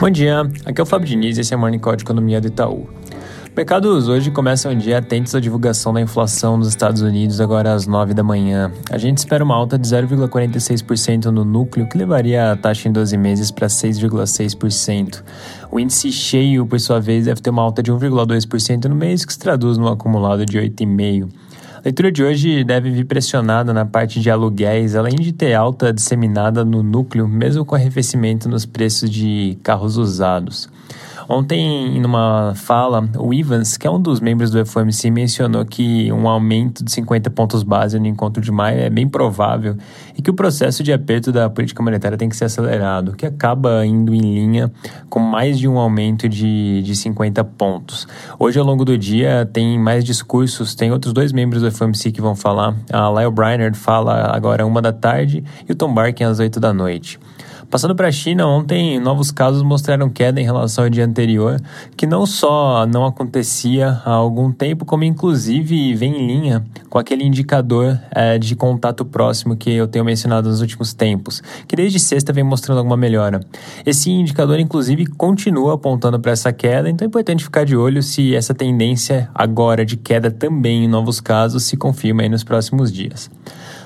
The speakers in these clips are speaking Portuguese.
Bom dia, aqui é o Fábio Diniz e esse é o Morning Call de Economia do Itaú. Mercados hoje começam o dia atentos à divulgação da inflação nos Estados Unidos agora às 9 da manhã. A gente espera uma alta de 0,46% no núcleo, que levaria a taxa em 12 meses para 6,6%. O índice cheio, por sua vez, deve ter uma alta de 1,2% no mês, que se traduz num acumulado de 8,5%. A leitura de hoje deve vir pressionada na parte de aluguéis, além de ter alta disseminada no núcleo, mesmo com arrefecimento nos preços de carros usados. Ontem, numa fala, o Ivans, que é um dos membros do FOMC, mencionou que um aumento de 50 pontos base no encontro de maio é bem provável e que o processo de aperto da política monetária tem que ser acelerado, que acaba indo em linha com mais de um aumento de, de 50 pontos. Hoje, ao longo do dia, tem mais discursos, tem outros dois membros do FOMC que vão falar. A Lyle Briner fala agora uma da tarde e o Tom Barkin às 8 da noite. Passando para a China, ontem novos casos mostraram queda em relação ao dia anterior, que não só não acontecia há algum tempo, como inclusive vem em linha com aquele indicador é, de contato próximo que eu tenho mencionado nos últimos tempos, que desde sexta vem mostrando alguma melhora. Esse indicador, inclusive, continua apontando para essa queda, então é importante ficar de olho se essa tendência agora de queda também em novos casos se confirma nos próximos dias.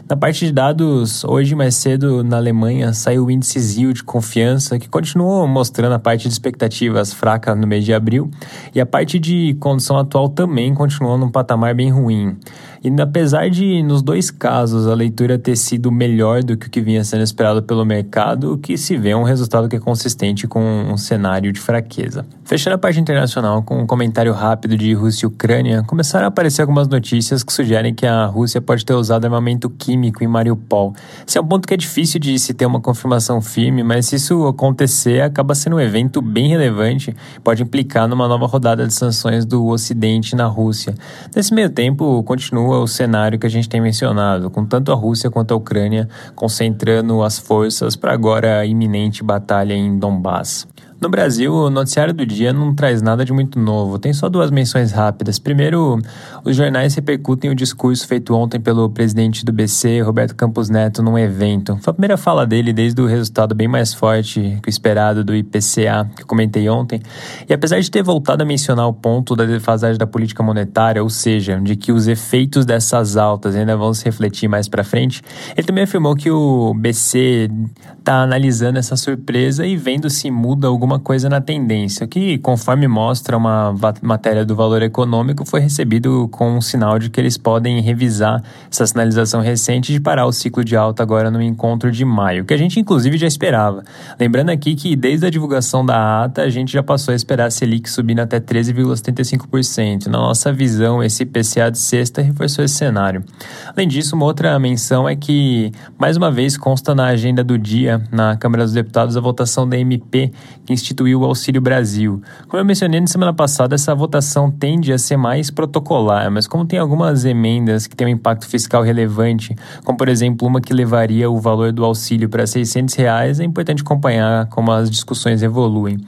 Na parte de dados, hoje mais cedo na Alemanha saiu o índice ZIL de confiança, que continuou mostrando a parte de expectativas fraca no mês de abril, e a parte de condição atual também continuou num patamar bem ruim. E apesar de, nos dois casos, a leitura ter sido melhor do que o que vinha sendo esperado pelo mercado, o que se vê é um resultado que é consistente com um cenário de fraqueza. Fechando a parte internacional com um comentário rápido de Rússia e Ucrânia, começaram a aparecer algumas notícias que sugerem que a Rússia pode ter usado armamento químico em Mariupol. Esse é um ponto que é difícil de se ter uma confirmação firme, mas se isso acontecer, acaba sendo um evento bem relevante, pode implicar numa nova rodada de sanções do Ocidente na Rússia. Nesse meio tempo, continua continua o cenário que a gente tem mencionado, com tanto a Rússia quanto a Ucrânia concentrando as forças para agora a iminente batalha em Donbass. No Brasil, o noticiário do dia não traz nada de muito novo, tem só duas menções rápidas. Primeiro, os jornais repercutem o discurso feito ontem pelo presidente do BC, Roberto Campos Neto, num evento. Foi a primeira fala dele desde o resultado bem mais forte que o esperado do IPCA, que eu comentei ontem. E apesar de ter voltado a mencionar o ponto da defasagem da política monetária, ou seja, de que os efeitos dessas altas ainda vão se refletir mais para frente, ele também afirmou que o BC está analisando essa surpresa e vendo se muda alguma alguma coisa na tendência, que, conforme mostra uma matéria do valor econômico, foi recebido com um sinal de que eles podem revisar essa sinalização recente de parar o ciclo de alta agora no encontro de maio, que a gente inclusive já esperava. Lembrando aqui que desde a divulgação da ata, a gente já passou a esperar a Selic subindo até 13,75%. Na nossa visão, esse IPCA de sexta reforçou esse cenário. Além disso, uma outra menção é que, mais uma vez, consta na agenda do dia, na Câmara dos Deputados, a votação da MP, que instituiu o Auxílio Brasil. Como eu mencionei na semana passada, essa votação tende a ser mais protocolar, mas como tem algumas emendas que têm um impacto fiscal relevante, como por exemplo uma que levaria o valor do auxílio para 600 reais, é importante acompanhar como as discussões evoluem.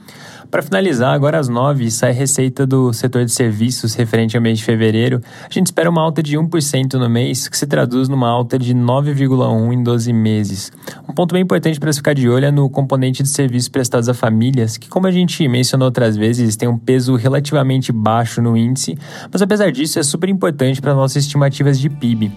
Para finalizar, agora às 9 sai receita do setor de serviços referente ao mês de fevereiro. A gente espera uma alta de 1% no mês, que se traduz numa alta de 9,1% em 12 meses. Um ponto bem importante para ficar de olho é no componente de serviços prestados a famílias, que, como a gente mencionou outras vezes, tem um peso relativamente baixo no índice, mas apesar disso é super importante para nossas estimativas de PIB.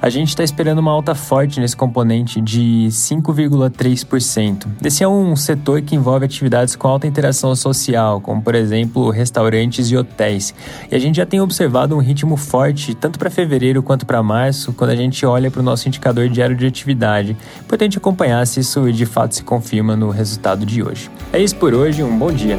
A gente está esperando uma alta forte nesse componente de 5,3%. Esse é um setor que envolve atividades com alta interação social, como por exemplo restaurantes e hotéis. E a gente já tem observado um ritmo forte tanto para fevereiro quanto para março, quando a gente olha para o nosso indicador diário de atividade. Importante acompanhar se isso de fato se confirma no resultado de hoje. É isso por hoje, um bom dia.